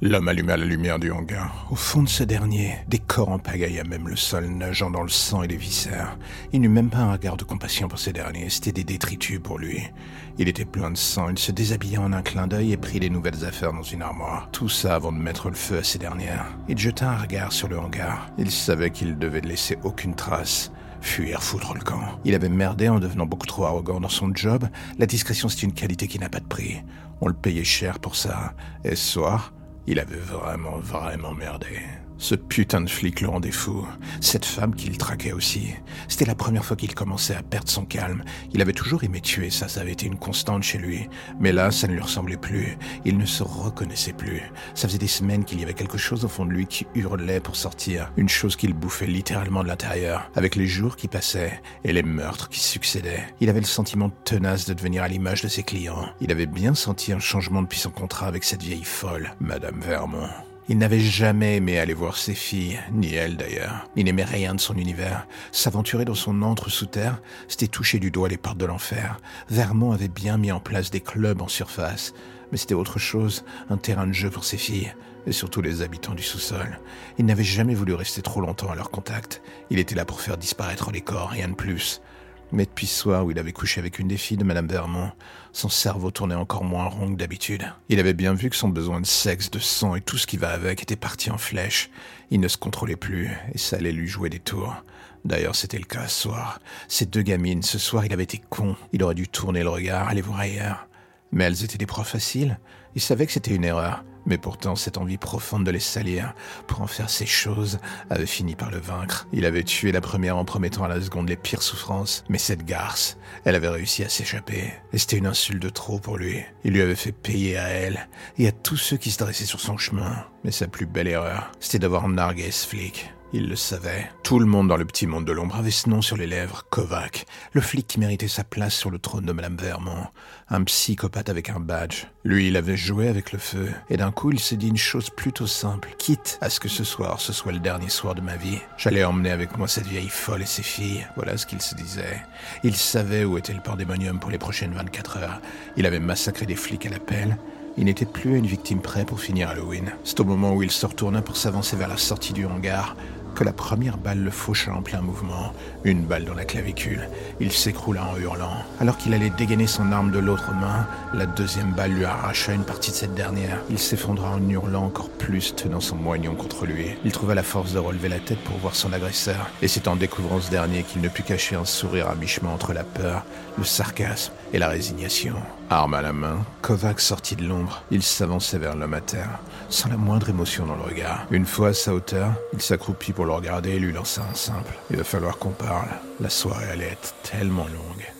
L'homme alluma la lumière du hangar. Au fond de ce dernier, des corps en pagaille à même le sol, nageant dans le sang et les viscères. Il n'eut même pas un regard de compassion pour ces derniers, c'était des détritus pour lui. Il était plein de sang, il se déshabilla en un clin d'œil et prit les nouvelles affaires dans une armoire. Tout ça avant de mettre le feu à ces dernières. Il jeta un regard sur le hangar. Il savait qu'il devait laisser aucune trace. Fuir, foutre le camp. Il avait merdé en devenant beaucoup trop arrogant dans son job. La discrétion, c'est une qualité qui n'a pas de prix. On le payait cher pour ça. Et ce soir, il avait vraiment, vraiment merdé. Ce putain de flic le rendait fou. Cette femme qu'il traquait aussi. C'était la première fois qu'il commençait à perdre son calme. Il avait toujours aimé tuer, ça, ça avait été une constante chez lui. Mais là, ça ne lui ressemblait plus. Il ne se reconnaissait plus. Ça faisait des semaines qu'il y avait quelque chose au fond de lui qui hurlait pour sortir. Une chose qu'il bouffait littéralement de l'intérieur. Avec les jours qui passaient et les meurtres qui succédaient. Il avait le sentiment tenace de devenir à l'image de ses clients. Il avait bien senti un changement depuis son contrat avec cette vieille folle, Madame Vermont. Il n'avait jamais aimé aller voir ses filles, ni elle d'ailleurs. Il n'aimait rien de son univers. S'aventurer dans son antre sous terre, c'était toucher du doigt les portes de l'enfer. Vermont avait bien mis en place des clubs en surface, mais c'était autre chose, un terrain de jeu pour ses filles, et surtout les habitants du sous-sol. Il n'avait jamais voulu rester trop longtemps à leur contact. Il était là pour faire disparaître les corps, rien de plus. Mais depuis ce soir où il avait couché avec une des filles de Madame Vermont, son cerveau tournait encore moins rond que d'habitude. Il avait bien vu que son besoin de sexe, de sang et tout ce qui va avec était parti en flèche. Il ne se contrôlait plus, et ça allait lui jouer des tours. D'ailleurs, c'était le cas ce soir. Ces deux gamines, ce soir, il avait été con. Il aurait dû tourner le regard, aller voir ailleurs. Mais elles étaient des profs faciles. Il savait que c'était une erreur. Mais pourtant, cette envie profonde de les salir, pour en faire ces choses, avait fini par le vaincre. Il avait tué la première en promettant à la seconde les pires souffrances, mais cette garce, elle avait réussi à s'échapper. Et c'était une insulte de trop pour lui. Il lui avait fait payer à elle, et à tous ceux qui se dressaient sur son chemin. Mais sa plus belle erreur, c'était d'avoir nargué ce flic. Il le savait. Tout le monde dans le petit monde de l'ombre avait ce nom sur les lèvres, Kovac, le flic qui méritait sa place sur le trône de Madame Vermont, un psychopathe avec un badge. Lui, il avait joué avec le feu, et d'un coup, il s'est dit une chose plutôt simple. Quitte à ce que ce soir, ce soit le dernier soir de ma vie, j'allais emmener avec moi cette vieille folle et ses filles. Voilà ce qu'il se disait. Il savait où était le pandémonium pour les prochaines 24 heures. Il avait massacré des flics à l'appel, il n'était plus une victime près pour finir Halloween. C'est au moment où il se retourna pour s'avancer vers la sortie du hangar que la première balle le faucha en plein mouvement, une balle dans la clavicule. Il s'écroula en hurlant. Alors qu'il allait dégainer son arme de l'autre main, la deuxième balle lui arracha une partie de cette dernière. Il s'effondra en hurlant encore plus, tenant son moignon contre lui. Il trouva la force de relever la tête pour voir son agresseur, et c'est en découvrant ce dernier qu'il ne put cacher un sourire à mi-chemin entre la peur, le sarcasme et la résignation. Arme à la main, Kovac sortit de l'ombre. Il s'avançait vers l'homme à sans la moindre émotion dans le regard. Une fois à sa hauteur, il s'accroupit pour le regarder et lui lança un simple. Il va falloir qu'on parle. La soirée allait être tellement longue.